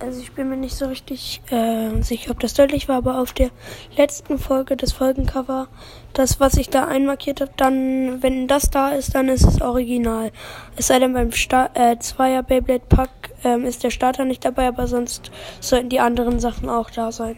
Also ich bin mir nicht so richtig äh, sicher, ob das deutlich war, aber auf der letzten Folge des Folgencover, das, was ich da einmarkiert habe, dann, wenn das da ist, dann ist es original. Es sei denn, beim Sta äh, Zweier Beyblade Pack ähm, ist der Starter nicht dabei, aber sonst sollten die anderen Sachen auch da sein.